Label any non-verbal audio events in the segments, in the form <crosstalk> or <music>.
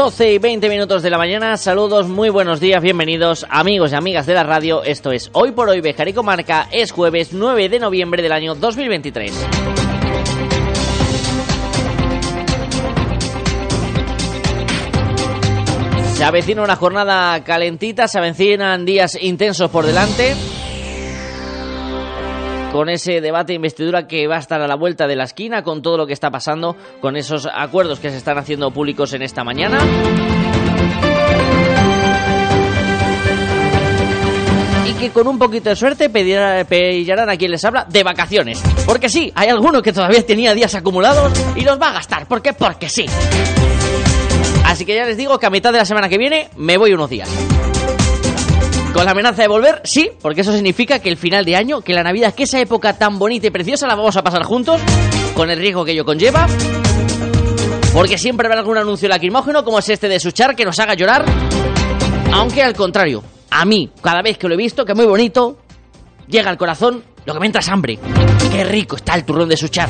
12 y 20 minutos de la mañana, saludos, muy buenos días, bienvenidos amigos y amigas de la radio, esto es Hoy por Hoy Bejar y Comarca, es jueves 9 de noviembre del año 2023. Se avecina una jornada calentita, se avecinan días intensos por delante con ese debate de investidura que va a estar a la vuelta de la esquina, con todo lo que está pasando, con esos acuerdos que se están haciendo públicos en esta mañana. Y que con un poquito de suerte pillarán a quien les habla de vacaciones. Porque sí, hay alguno que todavía tenía días acumulados y los va a gastar. ¿Por qué? Porque sí. Así que ya les digo que a mitad de la semana que viene me voy unos días. Con la amenaza de volver, sí, porque eso significa que el final de año, que la Navidad, que esa época tan bonita y preciosa la vamos a pasar juntos, con el riesgo que ello conlleva. Porque siempre habrá algún anuncio lacrimógeno, como es este de Suchar, que nos haga llorar. Aunque al contrario, a mí, cada vez que lo he visto, que muy bonito, llega al corazón lo que me entra hambre. Qué rico está el turrón de Suchar.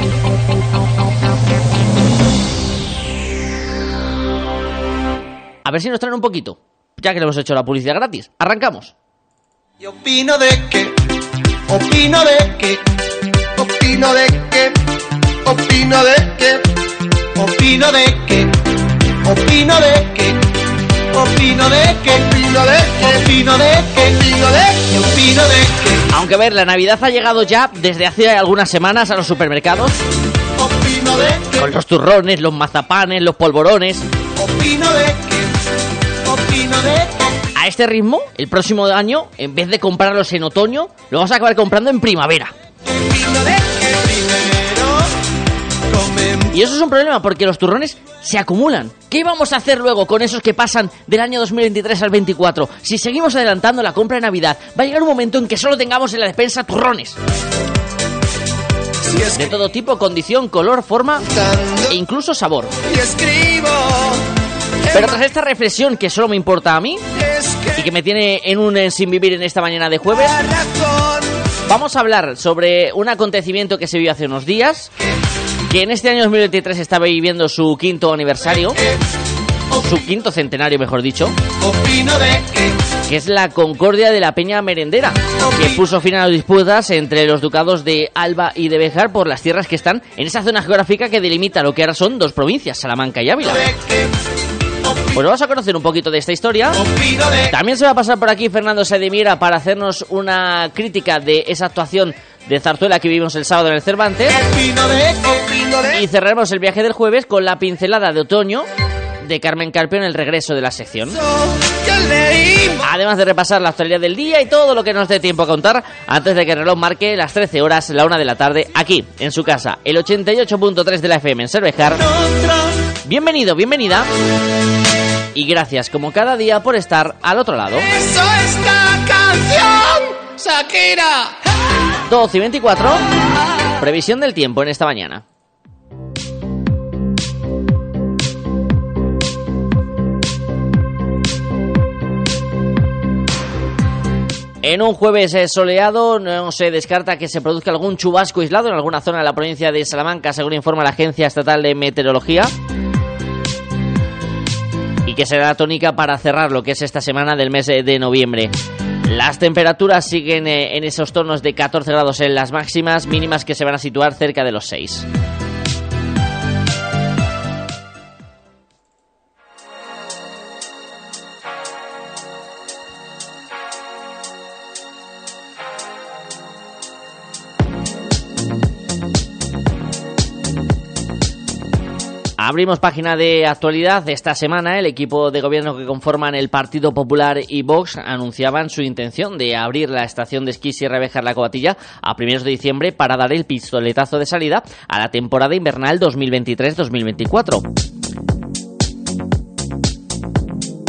A ver si nos traen un poquito ya que le hemos hecho la publicidad gratis. Arrancamos. Y opino de que, opino de que, opino de que, opino de que, opino de que, opino de que, opino de que, opino de que, opino de que, opino de que, opino de que. Aunque ver, la Navidad ha llegado ya desde hace algunas semanas a los supermercados. Opino de que, Con los turrones, los mazapanes, los polvorones. opino de que. A este ritmo, el próximo año, en vez de comprarlos en otoño, lo vamos a acabar comprando en primavera. Y eso es un problema porque los turrones se acumulan. ¿Qué vamos a hacer luego con esos que pasan del año 2023 al 24? Si seguimos adelantando la compra de Navidad, va a llegar un momento en que solo tengamos en la despensa turrones. De todo tipo, condición, color, forma e incluso sabor. Pero tras esta reflexión que solo me importa a mí y que me tiene en un eh, sin vivir en esta mañana de jueves, vamos a hablar sobre un acontecimiento que se vio hace unos días, que en este año 2023 estaba viviendo su quinto aniversario, su quinto centenario mejor dicho, que es la Concordia de la Peña Merendera, que puso fin a las disputas entre los ducados de Alba y de Bejar por las tierras que están en esa zona geográfica que delimita lo que ahora son dos provincias, Salamanca y Ávila. Pues vamos a conocer un poquito de esta historia. También se va a pasar por aquí Fernando Sedemira para hacernos una crítica de esa actuación de Zarzuela que vimos el sábado en el Cervantes. Y cerraremos el viaje del jueves con la pincelada de otoño de Carmen Carpio en el regreso de la sección. Además de repasar la actualidad del día y todo lo que nos dé tiempo a contar antes de que el reloj marque las 13 horas, la 1 de la tarde, aquí, en su casa, el 88.3 de la FM en Cervejar. Bienvenido, bienvenida. Y gracias, como cada día, por estar al otro lado. eso esta canción Shakira 12 y 24. Previsión del tiempo en esta mañana. En un jueves eh, soleado no se descarta que se produzca algún chubasco aislado en alguna zona de la provincia de Salamanca, según informa la Agencia Estatal de Meteorología. Y que será la tónica para cerrar lo que es esta semana del mes eh, de noviembre. Las temperaturas siguen eh, en esos tonos de 14 grados en las máximas, mínimas que se van a situar cerca de los 6. Abrimos página de actualidad. Esta semana el equipo de gobierno que conforman el Partido Popular y Vox anunciaban su intención de abrir la estación de esquí Sierra Bejar La Covatilla a primeros de diciembre para dar el pistoletazo de salida a la temporada invernal 2023-2024.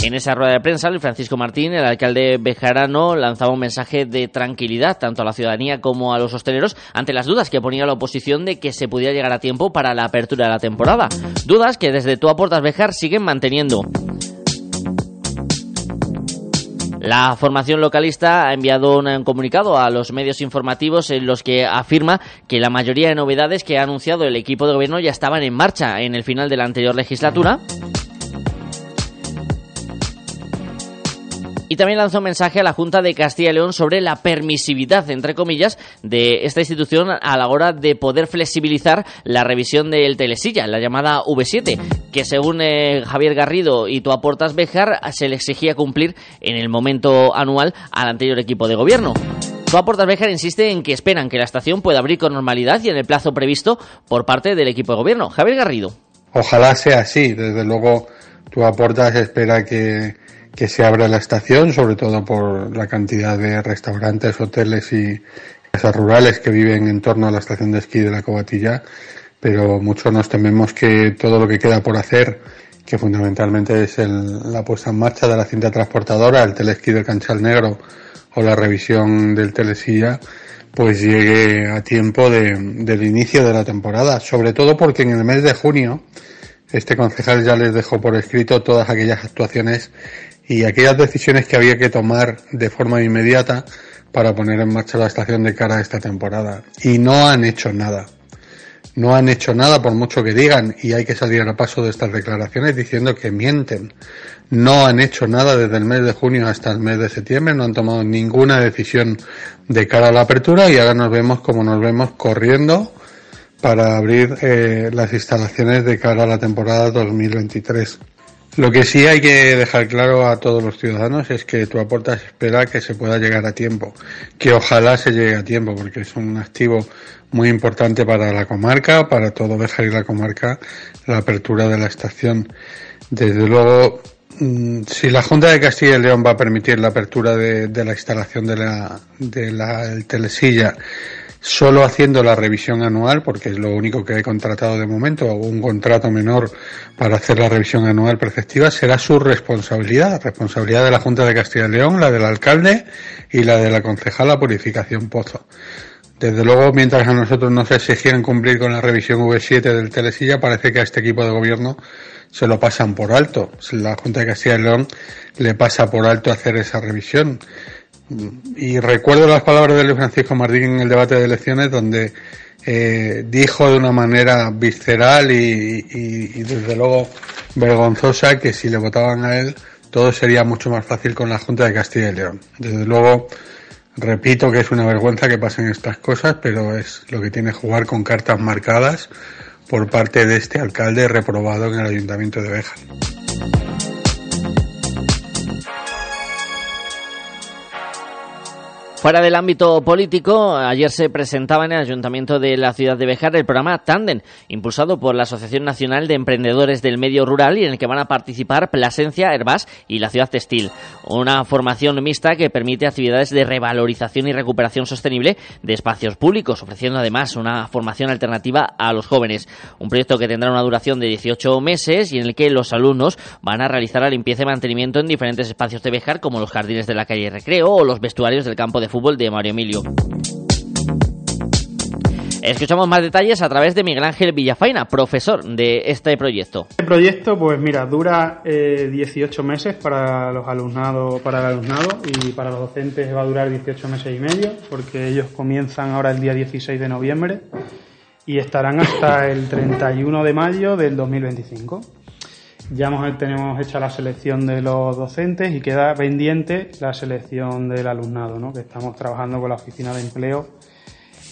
En esa rueda de prensa, el Francisco Martín, el alcalde bejarano, lanzaba un mensaje de tranquilidad tanto a la ciudadanía como a los hosteleros ante las dudas que ponía la oposición de que se pudiera llegar a tiempo para la apertura de la temporada. Dudas que desde Tu Aportas Bejar siguen manteniendo. La formación localista ha enviado un comunicado a los medios informativos en los que afirma que la mayoría de novedades que ha anunciado el equipo de gobierno ya estaban en marcha en el final de la anterior legislatura y también lanzó un mensaje a la Junta de Castilla y León sobre la permisividad, entre comillas, de esta institución a la hora de poder flexibilizar la revisión del Telesilla, la llamada V7, que según eh, Javier Garrido y tu aportas Bejar, se le exigía cumplir en el momento anual al anterior equipo de gobierno. Tu aportas Bejar insiste en que esperan que la estación pueda abrir con normalidad y en el plazo previsto por parte del equipo de gobierno. Javier Garrido. Ojalá sea así, desde luego tu aportas espera que que se abra la estación, sobre todo por la cantidad de restaurantes, hoteles y casas rurales que viven en torno a la estación de esquí de la Cobatilla, pero muchos nos tememos que todo lo que queda por hacer, que fundamentalmente es la puesta en marcha de la cinta transportadora, el telesquí del Canchal Negro o la revisión del telesilla, pues llegue a tiempo del inicio de la temporada, sobre todo porque en el mes de junio este concejal ya les dejó por escrito todas aquellas actuaciones y aquellas decisiones que había que tomar de forma inmediata para poner en marcha la estación de cara a esta temporada. Y no han hecho nada. No han hecho nada por mucho que digan y hay que salir a paso de estas declaraciones diciendo que mienten. No han hecho nada desde el mes de junio hasta el mes de septiembre, no han tomado ninguna decisión de cara a la apertura y ahora nos vemos como nos vemos corriendo para abrir eh, las instalaciones de cara a la temporada 2023. Lo que sí hay que dejar claro a todos los ciudadanos es que tu aportas espera que se pueda llegar a tiempo, que ojalá se llegue a tiempo, porque es un activo muy importante para la comarca, para todo dejar y la comarca, la apertura de la estación. Desde luego, mm, si la Junta de Castilla y León va a permitir la apertura de, la instalación de la, de la telesilla, solo haciendo la revisión anual, porque es lo único que he contratado de momento, o un contrato menor para hacer la revisión anual preceptiva, será su responsabilidad, responsabilidad de la Junta de Castilla y León, la del alcalde y la de la concejala Purificación Pozo. Desde luego, mientras a nosotros nos exigieran cumplir con la revisión V7 del Telesilla, parece que a este equipo de gobierno se lo pasan por alto. La Junta de Castilla y León le pasa por alto hacer esa revisión. Y recuerdo las palabras de Luis Francisco Martín en el debate de elecciones donde eh, dijo de una manera visceral y, desde luego vergonzosa que si le votaban a él todo sería mucho más fácil con la Junta de Castilla y León. Desde luego, repito que es una vergüenza que pasen estas cosas, pero es lo que tiene jugar con cartas marcadas por parte de este alcalde reprobado en el Ayuntamiento de Béjar. Fuera del ámbito político, ayer se presentaba en el Ayuntamiento de la ciudad de Bejar el programa Tanden, impulsado por la Asociación Nacional de Emprendedores del Medio Rural y en el que van a participar Plasencia, Herbás y la Ciudad Textil. Una formación mixta que permite actividades de revalorización y recuperación sostenible de espacios públicos, ofreciendo además una formación alternativa a los jóvenes. Un proyecto que tendrá una duración de 18 meses y en el que los alumnos van a realizar la limpieza y mantenimiento en diferentes espacios de Bejar, como los jardines de la calle Recreo o los vestuarios del campo de fútbol de Mario Emilio. Escuchamos más detalles a través de Miguel Ángel Villafaina, profesor de este proyecto. Este proyecto, pues mira, dura 18 eh, meses para los alumnados, para el alumnado y para los docentes va a durar 18 meses y medio, porque ellos comienzan ahora el día 16 de noviembre y estarán hasta el 31 de mayo del 2025. Ya tenemos hecha la selección de los docentes y queda pendiente la selección del alumnado, ¿no? que estamos trabajando con la oficina de empleo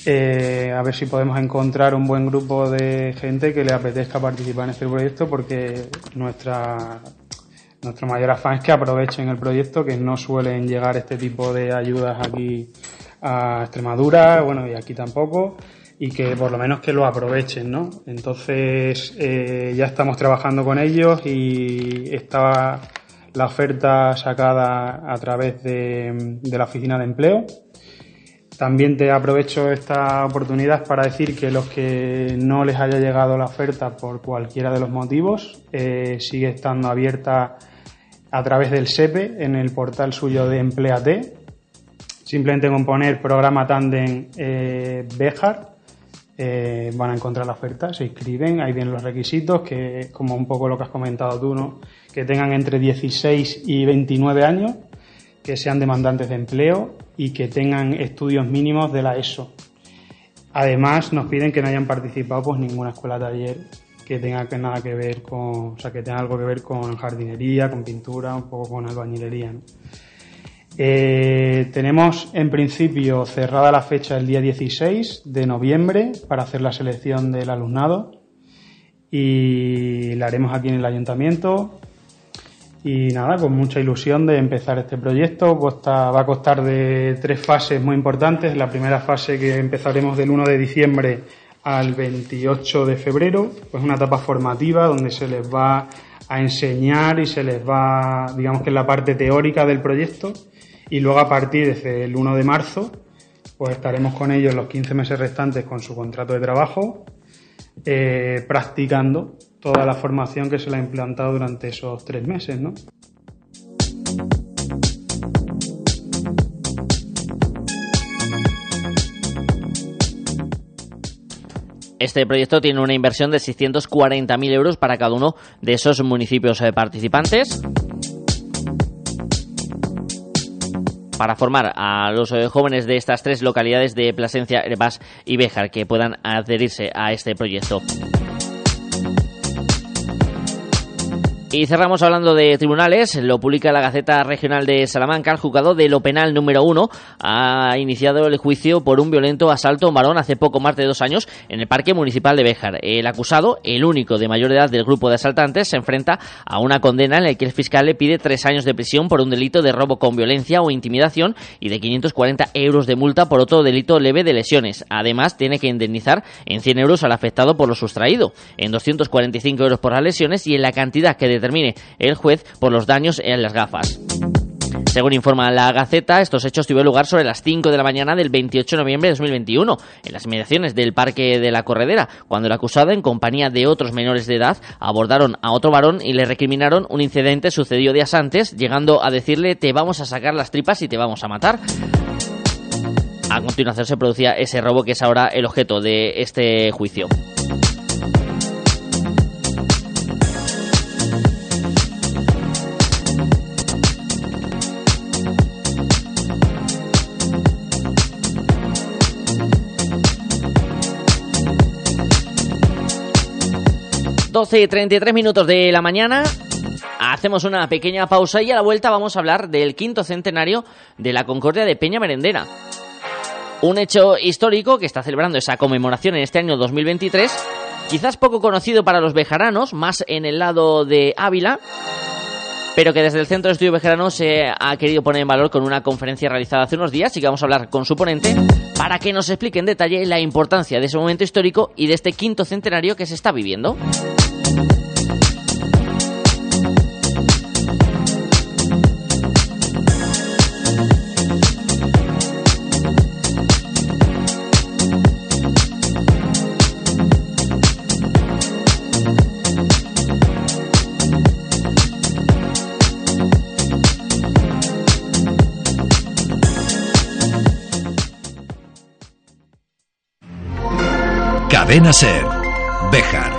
eh, a ver si podemos encontrar un buen grupo de gente que le apetezca participar en este proyecto porque nuestra, nuestro mayor afán es que aprovechen el proyecto, que no suelen llegar este tipo de ayudas aquí a Extremadura, bueno, y aquí tampoco y que por lo menos que lo aprovechen, ¿no? Entonces eh, ya estamos trabajando con ellos y estaba la oferta sacada a través de, de la oficina de empleo. También te aprovecho esta oportunidad para decir que los que no les haya llegado la oferta por cualquiera de los motivos, eh, sigue estando abierta a través del SEPE en el portal suyo de Empleate. Simplemente con poner programa Tandem eh, Bejar eh, van a encontrar la oferta, se inscriben, ahí vienen los requisitos, que como un poco lo que has comentado tú, ¿no? que tengan entre 16 y 29 años, que sean demandantes de empleo y que tengan estudios mínimos de la ESO. Además, nos piden que no hayan participado pues ninguna escuela taller que tenga que nada que ver con, o sea, que tenga algo que ver con jardinería, con pintura, un poco con albañilería. Eh, tenemos en principio cerrada la fecha el día 16 de noviembre para hacer la selección del alumnado y la haremos aquí en el ayuntamiento. Y nada, con mucha ilusión de empezar este proyecto. va a costar de tres fases muy importantes. La primera fase que empezaremos del 1 de diciembre al 28 de febrero, pues una etapa formativa donde se les va a enseñar y se les va, digamos que es la parte teórica del proyecto, y luego a partir desde el 1 de marzo, pues estaremos con ellos los 15 meses restantes con su contrato de trabajo, eh, practicando toda la formación que se le ha implantado durante esos tres meses, ¿no? Este proyecto tiene una inversión de 640.000 euros para cada uno de esos municipios eh, participantes. Para formar a los eh, jóvenes de estas tres localidades de Plasencia, Herbás y Béjar que puedan adherirse a este proyecto. Y cerramos hablando de tribunales. Lo publica la Gaceta Regional de Salamanca. El juzgado de lo penal número uno ha iniciado el juicio por un violento asalto a un varón hace poco más de dos años en el Parque Municipal de Béjar. El acusado, el único de mayor edad del grupo de asaltantes, se enfrenta a una condena en la que el fiscal le pide tres años de prisión por un delito de robo con violencia o intimidación y de 540 euros de multa por otro delito leve de lesiones. Además, tiene que indemnizar en 100 euros al afectado por lo sustraído, en 245 euros por las lesiones y en la cantidad que determine el juez por los daños en las gafas. Según informa la Gaceta, estos hechos tuvieron lugar sobre las 5 de la mañana del 28 de noviembre de 2021, en las inmediaciones del Parque de la Corredera, cuando el acusado, en compañía de otros menores de edad, abordaron a otro varón y le recriminaron un incidente sucedió días antes, llegando a decirle te vamos a sacar las tripas y te vamos a matar. A continuación se producía ese robo que es ahora el objeto de este juicio. 12 y 33 minutos de la mañana. Hacemos una pequeña pausa y a la vuelta vamos a hablar del quinto centenario de la Concordia de Peña Merendera. Un hecho histórico que está celebrando esa conmemoración en este año 2023, quizás poco conocido para los bejaranos, más en el lado de Ávila, pero que desde el Centro de Estudio Bejarano se ha querido poner en valor con una conferencia realizada hace unos días y que vamos a hablar con su ponente para que nos explique en detalle la importancia de ese momento histórico y de este quinto centenario que se está viviendo. Cadena Ser. Bejar.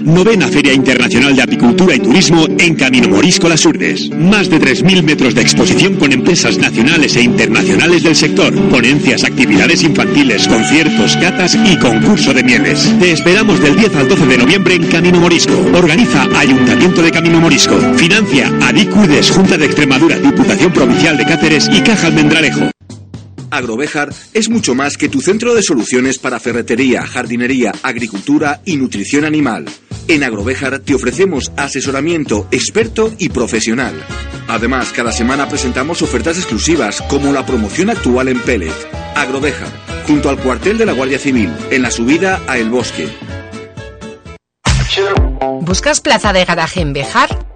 Novena Feria Internacional de Apicultura y Turismo en Camino Morisco Las Urdes. Más de 3.000 metros de exposición con empresas nacionales e internacionales del sector. Ponencias, actividades infantiles, conciertos, catas y concurso de mieles. Te esperamos del 10 al 12 de noviembre en Camino Morisco. Organiza Ayuntamiento de Camino Morisco. Financia Adicudes, Junta de Extremadura, Diputación Provincial de Cáceres y Caja Almendralejo. Agrovejar es mucho más que tu centro de soluciones para ferretería, jardinería, agricultura y nutrición animal. En Agrovejar te ofrecemos asesoramiento experto y profesional. Además, cada semana presentamos ofertas exclusivas como la promoción actual en Pellet. Agrovejar, junto al cuartel de la Guardia Civil, en la subida a El Bosque. ¿Buscas plaza de garaje en Bejar?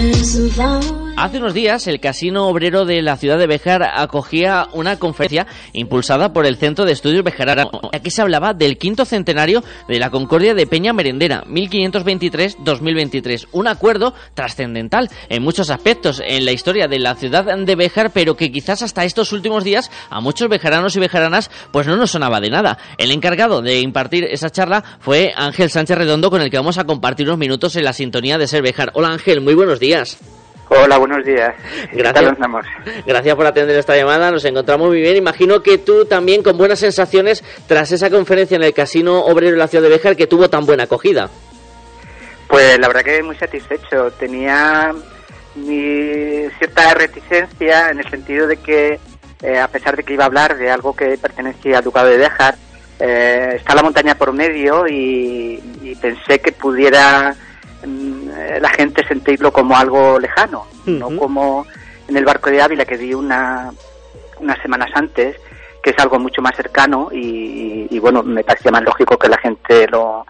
listen far. Hace unos días, el Casino Obrero de la ciudad de Bejar acogía una conferencia impulsada por el Centro de Estudios Bejarano. Aquí se hablaba del quinto centenario de la Concordia de Peña Merendera, 1523-2023. Un acuerdo trascendental en muchos aspectos en la historia de la ciudad de Bejar, pero que quizás hasta estos últimos días a muchos bejaranos y bejaranas pues no nos sonaba de nada. El encargado de impartir esa charla fue Ángel Sánchez Redondo, con el que vamos a compartir unos minutos en la sintonía de Ser Bejar. Hola Ángel, muy buenos días. Hola, buenos días. Gracias. Gracias por atender esta llamada. Nos encontramos muy bien. Imagino que tú también con buenas sensaciones tras esa conferencia en el Casino Obrero de la Ciudad de Béjar que tuvo tan buena acogida. Pues la verdad que muy satisfecho. Tenía mi cierta reticencia en el sentido de que, eh, a pesar de que iba a hablar de algo que pertenecía al Ducado de Béjar, eh, está la montaña por medio y, y pensé que pudiera la gente sentirlo como algo lejano, no como en el barco de Ávila que di una, unas semanas antes, que es algo mucho más cercano y, bueno, me parecía más lógico que la gente lo,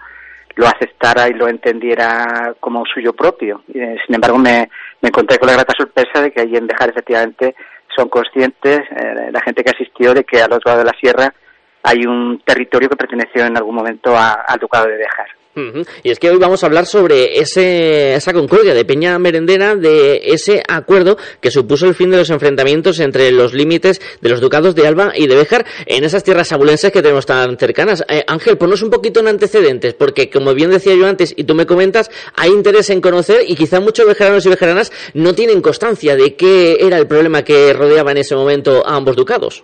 lo aceptara y lo entendiera como suyo propio. Eh, sin embargo, me, me encontré con la grata sorpresa de que allí en Bejar efectivamente son conscientes, eh, la gente que asistió, de que al otro lado de la sierra hay un territorio que perteneció en algún momento al Ducado de Y es que hoy vamos a hablar sobre ese, esa concordia de Peña Merendera, de ese acuerdo que supuso el fin de los enfrentamientos entre los límites de los ducados de Alba y de Béjar en esas tierras abulenses que tenemos tan cercanas. Eh, Ángel, ponnos un poquito en antecedentes, porque como bien decía yo antes y tú me comentas, hay interés en conocer y quizá muchos bejaranos y bejaranas no tienen constancia de qué era el problema que rodeaba en ese momento a ambos ducados.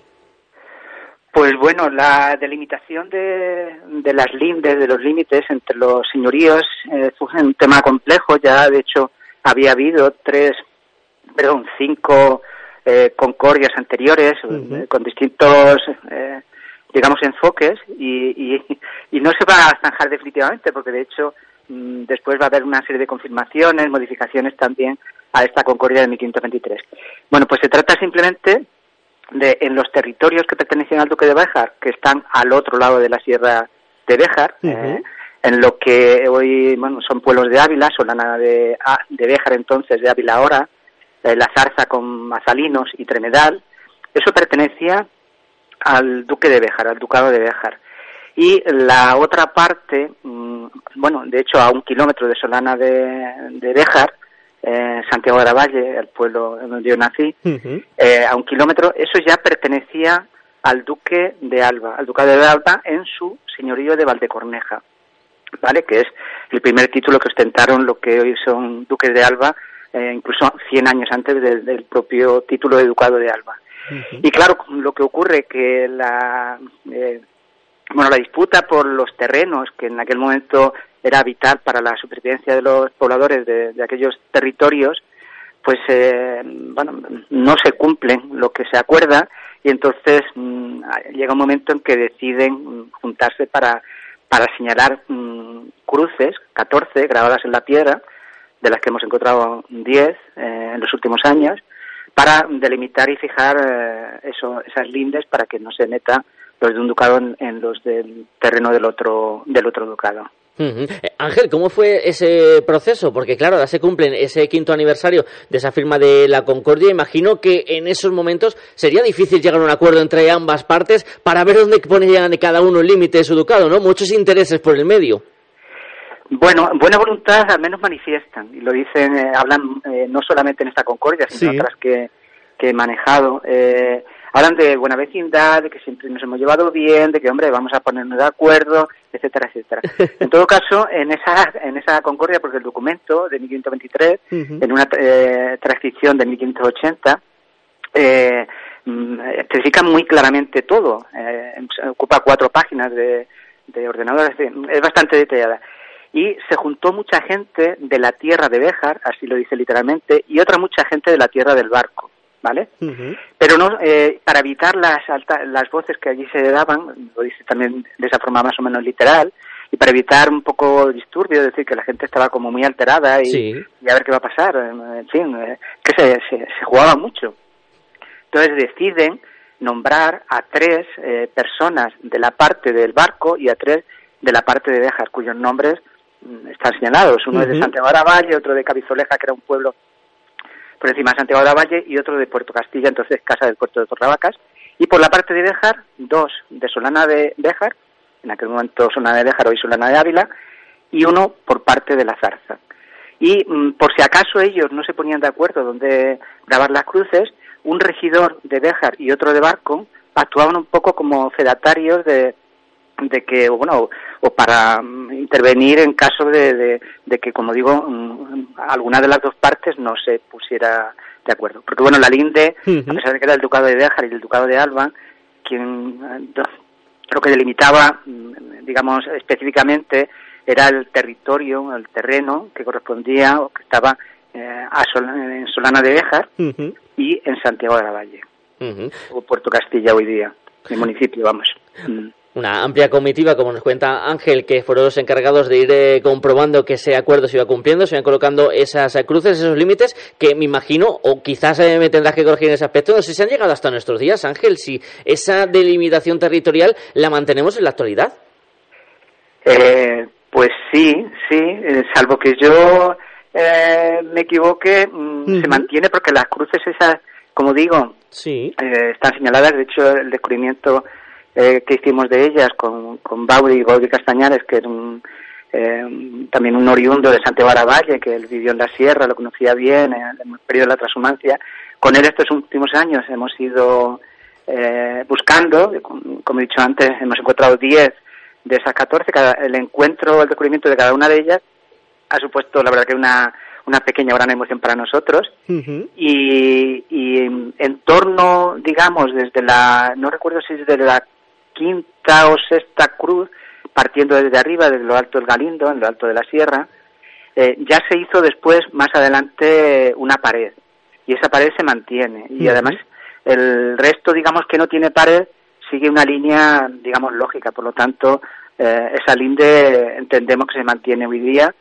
Pues bueno, la delimitación de, de las lindes, de los límites entre los señoríos eh, fue un tema complejo. Ya, de hecho, había habido tres, perdón, cinco eh, concordias anteriores eh, con distintos, eh, digamos, enfoques y, y, y, no se va a zanjar definitivamente porque, de hecho, mm, después va a haber una serie de confirmaciones, modificaciones también a esta concordia de 1523. Bueno, pues se trata simplemente de, en los territorios que pertenecen al Duque de Béjar, que están al otro lado de la Sierra de Béjar, eh, en lo que hoy bueno, son pueblos de Ávila, Solana de, de Béjar entonces, de Ávila ahora, eh, La Zarza con Mazalinos y Tremedal, eso pertenecía al Duque de Béjar, al Ducado de Béjar. Y la otra parte, mm, bueno, de hecho a un kilómetro de Solana de, de Béjar, eh, Santiago de la Valle, el pueblo donde yo nací, eh, a un kilómetro, eso ya pertenecía al duque de Alba, al ducado de Alba en su señorío de Valdecorneja, ¿vale? Que es el primer título que ostentaron lo que hoy son duques de Alba, eh, incluso 100 años antes del, propio título de ducado de Alba. Y claro, lo que ocurre que la eh, bueno, la disputa por los terrenos que en aquel momento era vital para la supervivencia de los pobladores de, aquellos territorios, pues eh, bueno, no se cumplen lo que se acuerda y entonces mm, llega un momento en que deciden mm, juntarse para, para señalar mm, cruces, 14 grabadas en la piedra, de las que hemos encontrado 10 eh, en los últimos años, para delimitar y fijar eh, esas lindes para que no se meta los de un ducado en, los del terreno del otro, del otro ducado. Eh, Ángel, ¿cómo fue ese proceso? Porque claro, ahora se cumple ese quinto aniversario de esa firma de la Concordia. Imagino que en esos momentos sería difícil llegar a un acuerdo entre ambas partes para ver dónde pone cada uno el límite de su ducado, ¿no? Muchos intereses por el medio. Bueno, buena voluntad al menos manifiestan y lo dicen, eh, hablan eh, no solamente en esta Concordia, sino en otras que, que he manejado. Hablan de buena vecindad, de que siempre nos hemos llevado bien, de que, hombre, vamos a ponernos de acuerdo, etcétera, etcétera. <laughs> en todo caso, en esa, en esa concordia, porque el documento de 1523, en una eh, transcripción de 1580, eh, mm, especifica muy claramente todo. Eh, ocupa cuatro páginas de, de ordenadores, es bastante detallada y se juntó mucha gente de la tierra de Béjar, así lo dice literalmente, y otra mucha gente de la tierra del barco, ¿vale? Pero no, eh, para evitar las, las voces que allí se daban, lo dice también de esa forma más o menos literal, y para evitar un poco disturbio, es decir, que la gente estaba como muy alterada y, a ver qué va a pasar, en fin, eh, que se, se, jugaba mucho. Entonces deciden nombrar a tres eh, personas de la parte del barco y a tres de la parte de Béjar, cuyos nombres Mm, están señalados. Uno es de Santiago de Valle, otro de Cabizoleja, que era un pueblo por encima de Santiago de Valle, y otro de Puerto Castilla, entonces Casa del Puerto de Torrabacas. Y por la parte de Béjar, dos de Solana de Béjar, en aquel momento Solana de Béjar, hoy Solana de Ávila, y uno por parte de la Zarza. Y mm, por si acaso ellos no se ponían de acuerdo donde grabar las cruces, un regidor de Béjar y otro de Barco actuaban un poco como fedatarios de, de que, bueno, o para mm, intervenir en caso de, de, que, como digo, mm, alguna de las dos partes no se pusiera de acuerdo. Porque, bueno, la Linde, a pesar de que era el Ducado de Béjar y el Ducado de Alba, quien eh, lo que delimitaba, mm, digamos, específicamente era el territorio, el terreno que correspondía o que estaba eh, a en Solana de Béjar y en Santiago de la Valle, o Puerto Castilla hoy día, el municipio, vamos una amplia comitiva, como nos cuenta Ángel, que fueron los encargados de ir eh, comprobando que ese acuerdo se iba cumpliendo, se iban colocando esas eh, cruces, esos límites, que me imagino, o quizás eh, me tendrás que corregir en ese aspecto, no sé si han llegado hasta nuestros días, Ángel, si esa delimitación territorial la mantenemos en la actualidad. pues sí, sí, salvo que yo me equivoque, mm, se mantiene porque las cruces esas, como digo, sí. están señaladas, de hecho el descubrimiento eh, que hicimos de ellas con, con Baudi, Baudi Castañares, que era un, eh, también un oriundo de Santiago Valle, que él vivió en la sierra, lo conocía bien en el periodo de la transhumancia. Con él estos últimos años hemos ido eh, buscando, como he dicho antes, hemos encontrado 10 de esas 14. Cada, el encuentro, el descubrimiento de cada una de ellas ha supuesto, la verdad, que una, una pequeña gran emoción para nosotros. y, y en, torno, digamos, desde la, no recuerdo si es desde la quinta o sexta cruz, partiendo desde arriba, desde lo alto del Galindo, en lo alto de la sierra, eh, ya se hizo después, más adelante, una pared. Y esa pared se mantiene. Y además, el resto, digamos, que no tiene pared, sigue una línea, digamos, lógica. Por lo tanto, eh, esa linde entendemos que se mantiene hoy día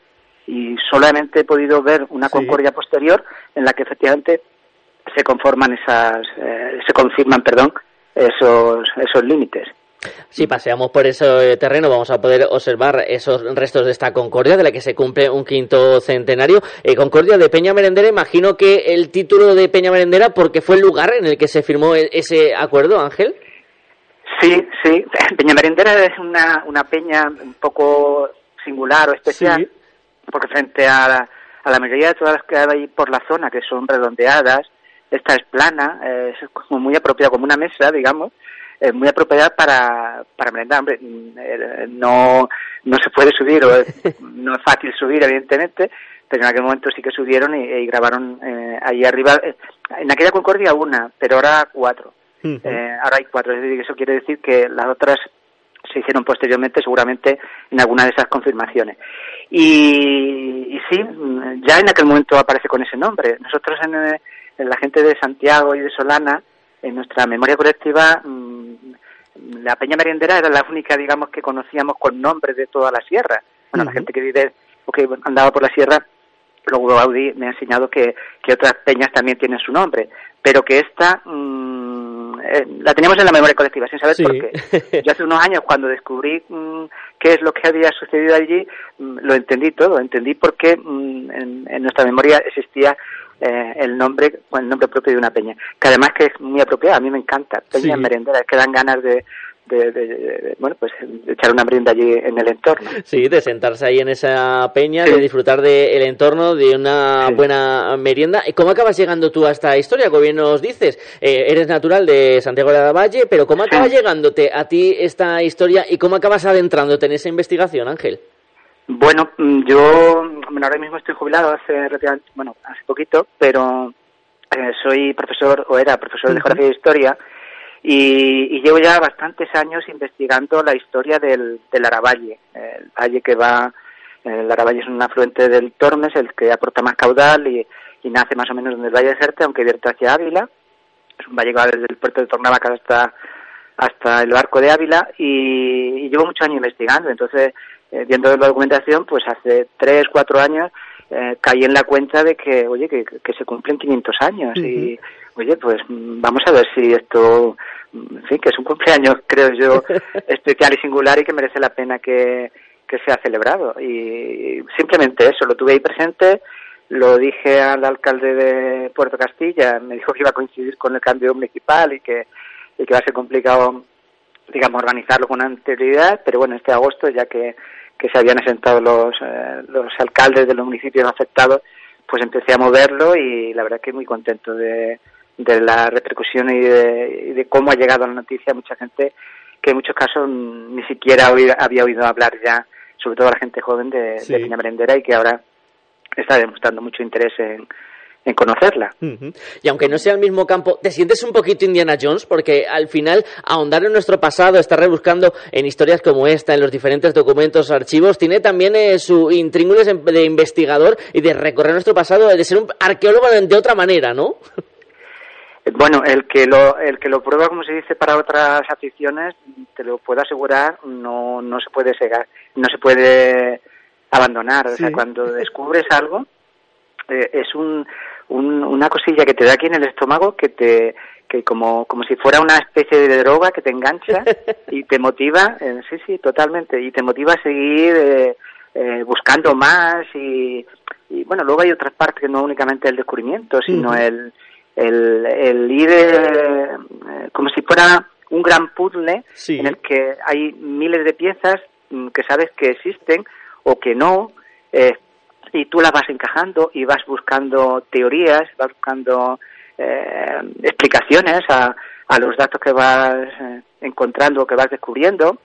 y solamente he podido ver una concordia posterior en la que efectivamente se conforman esas, eh, se confirman, perdón, esos, esos límites. Si paseamos por ese terreno vamos a poder observar esos restos de esta Concordia, de la que se cumple un quinto centenario. Eh, Concordia de Peña Merendera, imagino que el título de Peña Merendera porque fue el lugar en el que se firmó e-, ese acuerdo, Ángel. Sí, sí. <laughs> Peña Merendera es una, una peña un poco singular o especial, porque frente a la, a la mayoría de todas las que hay por la zona, que son redondeadas, esta es plana, es como muy apropiada, como una mesa, digamos, es muy apropiada para, para merendar. Hombre, eh, no, no se puede subir, o <laughs> no es fácil subir, evidentemente, pero en aquel momento sí que subieron y, grabaron eh, ahí arriba. Eh, en aquella Concordia una, pero ahora cuatro. eh, ahora hay cuatro, es decir, eso quiere decir que las otras se hicieron posteriormente, seguramente en alguna de esas confirmaciones. Y, y sí, ya en aquel momento aparece con ese nombre. Nosotros en, en la gente de Santiago y de Solana, en nuestra memoria colectiva, mm, la Peña Merendera era la única, digamos, que conocíamos con nombre de toda la sierra. Bueno, la gente que vive o que andaba por la sierra, luego Audi me ha enseñado que, que otras peñas también tienen su nombre, pero que esta mm, eh, la teníamos en la memoria colectiva, sin saber por qué. <laughs> Yo hace unos años, cuando descubrí mm, qué es lo que había sucedido allí, lo entendí todo, entendí por qué en, en nuestra memoria existía eh, el nombre el nombre propio de una peña que además que es muy apropiada a mí me encanta peña merendera es que dan ganas de, de, de- de- bueno, pues de echar una merienda allí en el entorno. Sí, de sentarse ahí en esa peña, de disfrutar del entorno, de una buena merienda. ¿Y cómo acabas llegando tú a esta historia? Como bien nos dices, eh, eres natural de Santiago de la Valle, pero ¿cómo acaba llegándote a ti esta historia y cómo acabas adentrándote en esa investigación, Ángel? Bueno, mm, yo bueno, ahora mismo estoy jubilado hace relativamente, bueno, hace poquito, pero eh, soy profesor o era profesor de geografía e historia y, y llevo ya bastantes años investigando la historia del, del Aravalle, el valle que va, el Aravalle es un afluente del Tormes, el que aporta más caudal y, y nace más o menos donde el Valle de Jerte, aunque vierte hacia Ávila, es un valle que va desde el puerto de Tornavaca hasta hasta el barco de Ávila y, y llevo muchos años investigando. Entonces, eh, viendo la documentación, pues hace tres, cuatro años eh, caí en la cuenta de que, oye, que, que se cumplen 500 años y, oye, pues mm, vamos a ver si esto, mm, en fin, que es un <laughs> cumpleaños, creo yo, <laughs> especial y singular y que merece la pena que, que sea celebrado. Y simplemente eso, lo tuve ahí presente, lo dije al alcalde de Puerto Castilla, me dijo que iba a coincidir con el cambio municipal y que, y que va a ser complicado, digamos, organizarlo con anterioridad, pero bueno, este agosto, ya que, que se habían asentado los, eh, los alcaldes de los municipios afectados, pues empecé a moverlo y la verdad que muy contento de, de la repercusión y de, y de cómo ha llegado la noticia a mucha gente que en muchos casos ni siquiera había oído hablar ya, sobre todo la gente joven de, Sí. de Merendera y que ahora está demostrando mucho interés en, en conocerla. Y aunque no sea el mismo campo, ¿te sientes un poquito Indiana Jones? Porque al final, ahondar en nuestro pasado, estar rebuscando en historias como esta, en los diferentes documentos, archivos, tiene también eh, su intríngulis en- de investigador y de recorrer nuestro pasado, de ser un arqueólogo de otra manera, ¿no? <laughs> Bueno, el que lo el que lo prueba, como se dice para otras aficiones, te lo puedo asegurar, no no se puede cegar, no se puede abandonar. O sea, cuando <laughs> descubres algo, eh, es un, un- una cosilla que te da aquí en el estómago que te que como como si fuera una especie de droga que te engancha <laughs> y te motiva, eh, sí sí totalmente y te motiva a seguir eh, eh, buscando más y, y bueno luego hay otras partes que no únicamente el descubrimiento sino el el, el ir eh, eh, como si fuera un gran puzzle Sí. en el que hay miles de piezas mm, que sabes que existen o que no eh, y tú las vas encajando y vas buscando teorías, vas buscando eh, explicaciones a, a los datos que vas eh, encontrando, que vas descubriendo.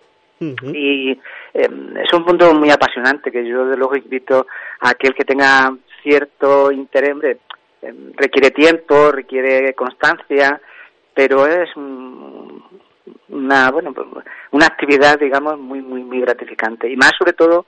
Y eh, es un mundo muy apasionante que yo, de luego, invito a aquel que tenga cierto interés. hombre, eh, requiere tiempo, requiere constancia, pero es mm, una, bueno, una actividad, digamos, muy, muy, muy gratificante. Y más, sobre todo,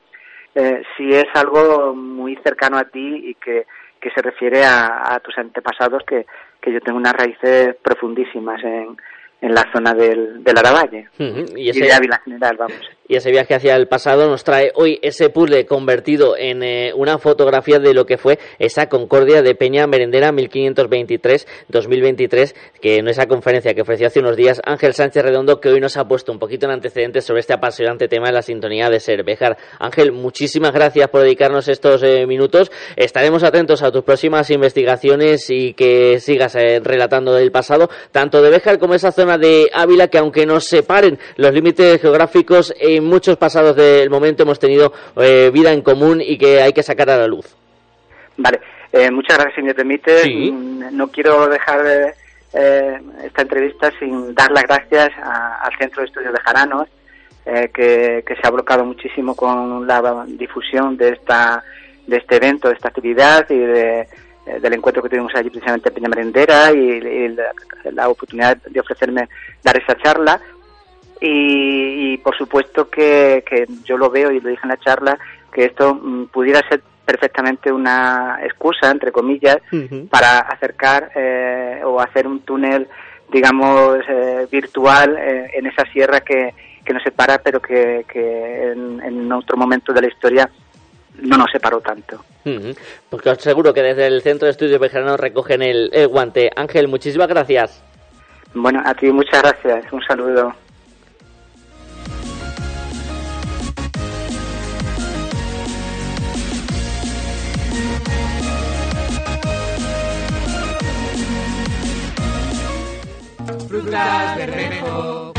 eh, si es algo muy cercano a ti y que, que se refiere a, a tus antepasados, que, que yo tengo unas raíces profundísimas en, en la zona del, del Aravalle y, Y ese- de Ávila en general, vamos. Y ese viaje hacia el pasado nos trae hoy ese puzzle convertido en eh, una fotografía de lo que fue esa Concordia de Peña Merendera 1523-2023, que en esa conferencia que ofreció hace unos días Ángel Sánchez Redondo, que hoy nos ha puesto un poquito en antecedentes sobre este apasionante tema de la sintonía de Ser Bejar. Ángel, muchísimas gracias por dedicarnos estos eh, minutos. Estaremos atentos a tus próximas investigaciones y que sigas eh, relatando del pasado, tanto de Bejar como esa zona de Ávila, que aunque nos separen los límites geográficos, en muchos pasados del momento hemos tenido eh, vida en común y que hay que sacar a la luz. Vale, eh, muchas gracias, si me permite. Sí. Mm, No quiero dejar eh, eh, esta entrevista sin dar las gracias a- al Centro de Estudios de Jaranos, eh, que, que se ha bloqueado muchísimo con la difusión de esta de este evento, de esta actividad y de, eh, del encuentro que tuvimos allí precisamente en Peña Merendera y, y la, la oportunidad de ofrecerme dar esa charla. Y, y, por supuesto que, que yo lo veo y lo dije en la charla, que esto mm, pudiera ser perfectamente una excusa, entre comillas, para acercar eh, o hacer un túnel, digamos, eh, virtual eh, en esa sierra que, que nos separa, pero que, que en, en otro momento de la historia no nos separó tanto. Ujú. Porque os aseguro que desde el Centro de Estudios Bejaranos recogen el, el guante. Ángel, muchísimas gracias. Bueno, a ti muchas gracias. Un saludo. Frutas Bermejo.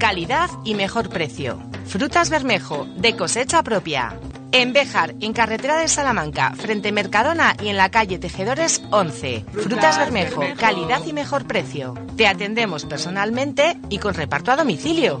calidad y mejor precio. Frutas Bermejo, de cosecha propia. En Béjar, en carretera de Salamanca, frente Mercadona y en la calle Tejedores 11. Frutas Bermejo, calidad y mejor precio. Te atendemos personalmente y con reparto a domicilio.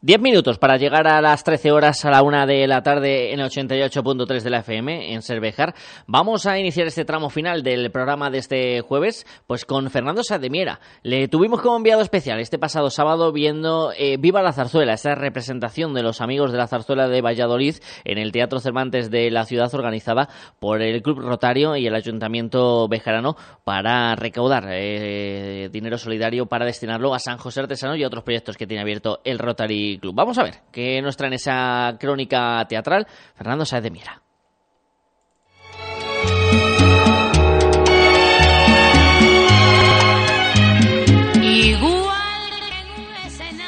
10 minutos para llegar a las 13 horas a la una de la tarde en 88.3 de la FM en Cervejar. Vamos a iniciar este tramo final del programa de este jueves pues con Fernando Sademiera. Le tuvimos como enviado especial este pasado sábado viendo eh, Viva la Zarzuela, esta representación de los amigos de la Zarzuela de Valladolid en el Teatro Cervantes de la ciudad organizada por el Club Rotario y el Ayuntamiento Bejarano para recaudar eh, dinero solidario para destinarlo a San José Artesano y otros proyectos que tiene abierto el Rotary Club. Vamos a ver qué nos trae en esa crónica teatral Fernando Sáez de Mira.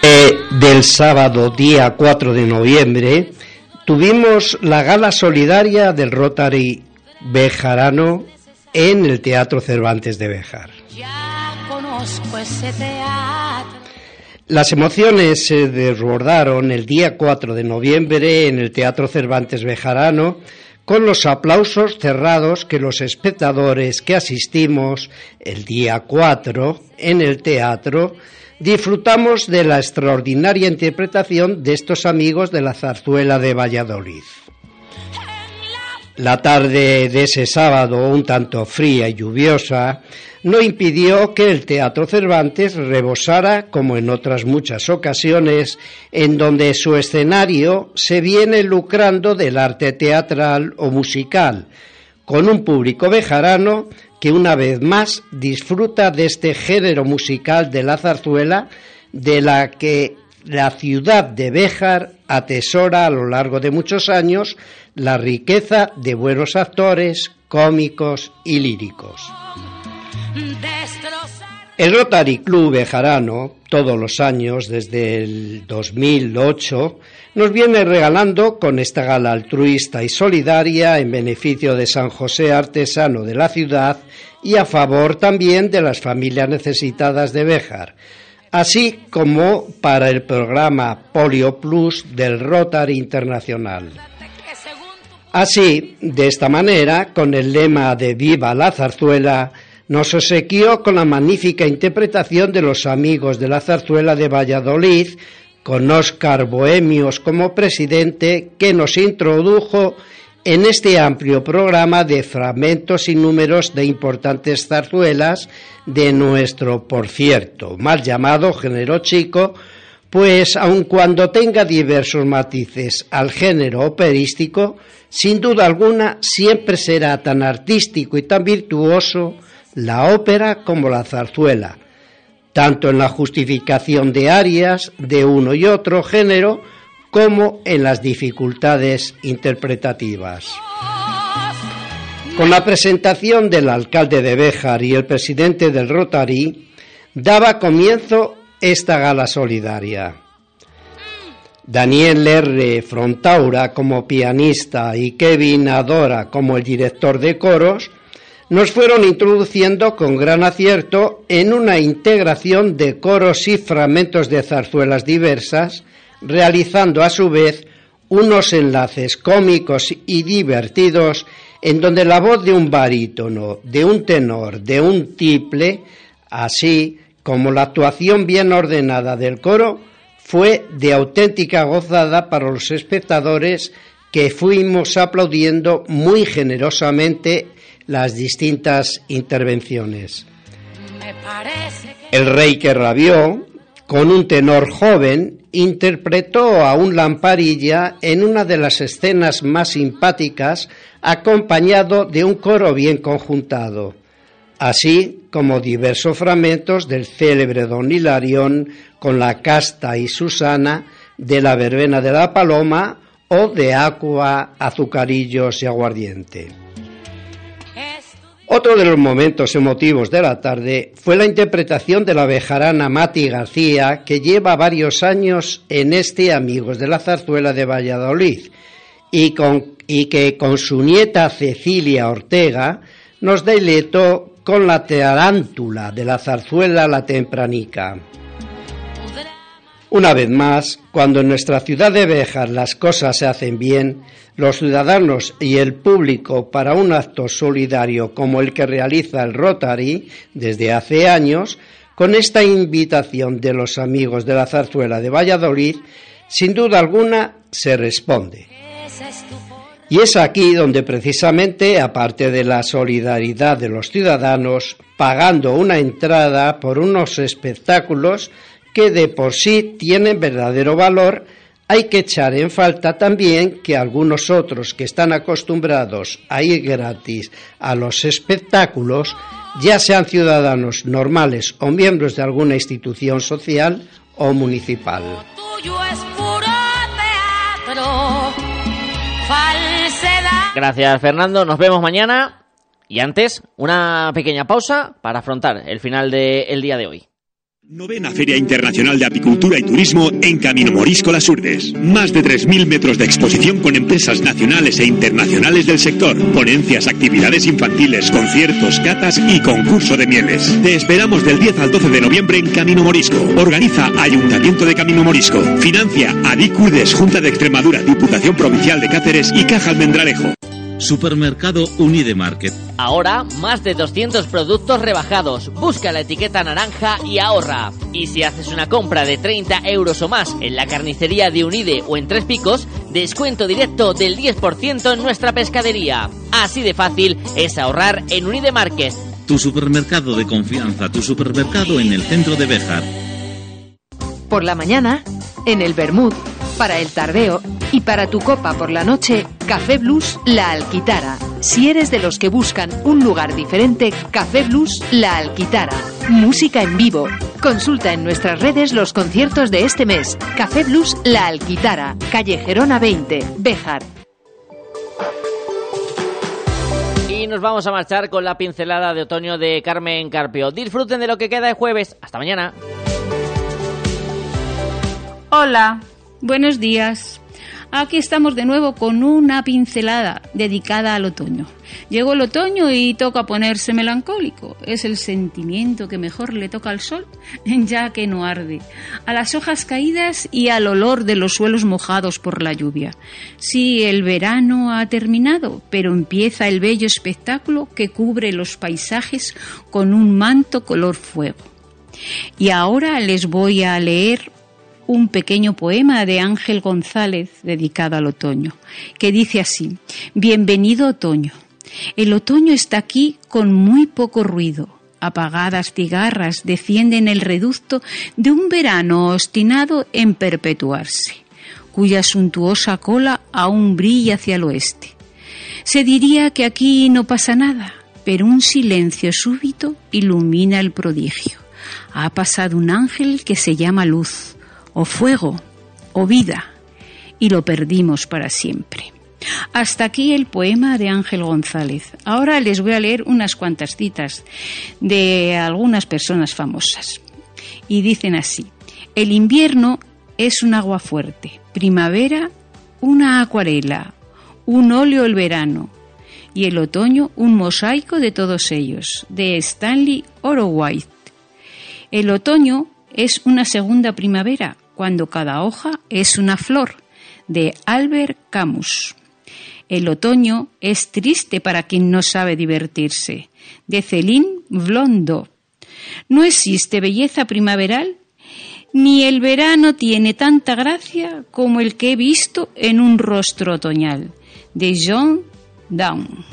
Eh, del sábado día 4 de noviembre tuvimos la gala solidaria del Rotary Bejarano en el Teatro Cervantes de Bejar. Ya conozco ese teatro. Las emociones se desbordaron el día 4 de noviembre en el Teatro Cervantes Bejarano con los aplausos cerrados que los espectadores que asistimos el día 4 en el teatro disfrutamos de la extraordinaria interpretación de estos amigos de la zarzuela de Valladolid. La tarde de ese sábado, un tanto fría y lluviosa, no impidió que el Teatro Cervantes rebosara, como en otras muchas ocasiones, en donde su escenario se viene lucrando del arte teatral o musical, con un público bejarano que una vez más disfruta de este género musical de la zarzuela, de la que la ciudad de Béjar atesora a lo largo de muchos años la riqueza de buenos actores, cómicos y líricos. El Rotary Club Bejarano, todos los años desde el 2008, nos viene regalando con esta gala altruista y solidaria en beneficio de San José Artesano de la ciudad y a favor también de las familias necesitadas de Béjar, así como para el programa Polio Plus del Rotary Internacional. Así, de esta manera, con el lema de Viva la zarzuela, nos obsequió con la magnífica interpretación de los amigos de la zarzuela de Valladolid, con Óscar Bohemios como presidente, que nos introdujo en este amplio programa de fragmentos y números de importantes zarzuelas de nuestro, por cierto, mal llamado género chico, pues aun cuando tenga diversos matices al género operístico, sin duda alguna siempre será tan artístico y tan virtuoso la ópera como la zarzuela, tanto en la justificación de arias de uno y otro género como en las dificultades interpretativas. Con la presentación del alcalde de Béjar y el presidente del Rotary, daba comienzo esta gala solidaria. Daniel R. Frontaura como pianista y Kevin Adora como el director de coros nos fueron introduciendo con gran acierto en una integración de coros y fragmentos de zarzuelas diversas, realizando a su vez unos enlaces cómicos y divertidos en donde la voz de un barítono, de un tenor, de un tiple, así como la actuación bien ordenada del coro, fue de auténtica gozada para los espectadores que fuimos aplaudiendo muy generosamente las distintas intervenciones. El rey que rabió, con un tenor joven, interpretó a un lamparilla en una de las escenas más simpáticas, acompañado de un coro bien conjuntado así como diversos fragmentos del célebre Don Hilarión con la casta y Susana de la verbena de la paloma o de agua, azucarillos y aguardiente. Otro de los momentos emotivos de la tarde fue la interpretación de la bejarana Mati García, que lleva varios años en este Amigos de la Zarzuela de Valladolid y, con, y que con su nieta Cecilia Ortega nos deleitó con la tarántula de la zarzuela La Tempranica. Una vez más, cuando en nuestra ciudad de Béjar las cosas se hacen bien, los ciudadanos y el público para un acto solidario como el que realiza el Rotary desde hace años, con esta invitación de los amigos de la zarzuela de Valladolid, sin duda alguna se responde. Y es aquí donde precisamente, aparte de la solidaridad de los ciudadanos, pagando una entrada por unos espectáculos que de por sí tienen verdadero valor, hay que echar en falta también que algunos otros que están acostumbrados a ir gratis a los espectáculos, ya sean ciudadanos normales o miembros de alguna institución social o municipal. Gracias Fernando, nos vemos mañana. Y antes una pequeña pausa para afrontar el final del día de hoy. Novena Feria Internacional de Apicultura y Turismo en Camino Morisco Las Urdes. Más de 3.000 metros de exposición con empresas nacionales e internacionales del sector. Ponencias, actividades infantiles, conciertos, catas y concurso de mieles. Te esperamos del 10 al 12 de noviembre en Camino Morisco. Organiza Ayuntamiento de Camino Morisco. Financia Adicurdes, Junta de Extremadura, Diputación Provincial de Cáceres y Caja Almendralejo. Supermercado Unidemarket. Ahora, más de 200 productos rebajados. Busca la etiqueta naranja y ahorra. Y si haces una compra de 30 euros o más en la carnicería de Unide o en Tres Picos, descuento directo del 10% en nuestra pescadería. Así de fácil es ahorrar en Unidemarket. Tu supermercado de confianza, tu supermercado en el centro de Béjar. Por la mañana, en el Bermud, para el tardeo y para tu copa por la noche, Café Blues La Alquitara. Si eres de los que buscan un lugar diferente, Café Blues La Alquitara. Música en vivo. Consulta en nuestras redes los conciertos de este mes. Café Blues La Alquitara, calle Gerona 20, Béjar. Y nos vamos a marchar con la pincelada de otoño de Carmen Carpio. Disfruten de lo que queda de jueves. Hasta mañana. Hola, buenos días. Aquí estamos de nuevo con una pincelada dedicada al otoño. Llegó el otoño y toca ponerse melancólico. Es el sentimiento que mejor le toca al sol, <laughs> ya que no arde, a las hojas caídas y al olor de los suelos mojados por la lluvia. Sí, el verano ha terminado, pero empieza el bello espectáculo que cubre los paisajes con un manto color fuego. Y ahora les voy a leer un pequeño poema de Ángel González dedicado al otoño, que dice así, Bienvenido otoño. El otoño está aquí con muy poco ruido. Apagadas cigarras defienden el reducto de un verano obstinado en perpetuarse, cuya suntuosa cola aún brilla hacia el oeste. Se diría que aquí no pasa nada, pero un silencio súbito ilumina el prodigio. Ha pasado un ángel que se llama luz, o fuego o vida y lo perdimos para siempre. Hasta aquí el poema de Ángel González. Ahora les voy a leer unas cuantas citas de algunas personas famosas. Y dicen así, el invierno es un agua fuerte, primavera una acuarela, un óleo el verano y el otoño un mosaico de todos ellos, de Stanley White. El otoño es una segunda primavera, cuando cada hoja es una flor, de Albert Camus. El otoño es triste para quien no sabe divertirse, de Céline Blondo. No existe belleza primaveral, ni el verano tiene tanta gracia como el que he visto en un rostro otoñal, de John Down.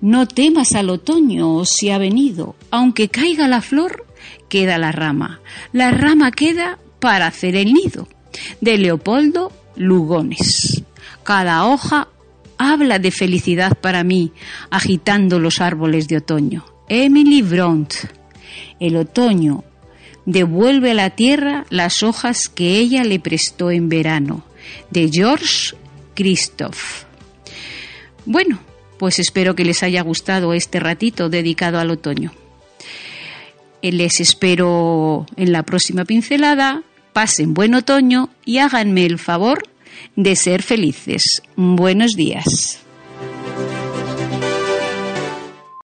No temas al otoño si ha venido, aunque caiga la flor, queda la rama. La rama queda para hacer el nido, de Leopoldo Lugones. Cada hoja habla de felicidad para mí, agitando los árboles de otoño. Emily Bront. El otoño devuelve a la tierra las hojas que ella le prestó en verano, de George Christoph. Bueno, Pues espero que les haya gustado este ratito dedicado al otoño. Eh, Les espero en la próxima pincelada. Pasen buen otoño y háganme el favor de ser felices. Buenos días.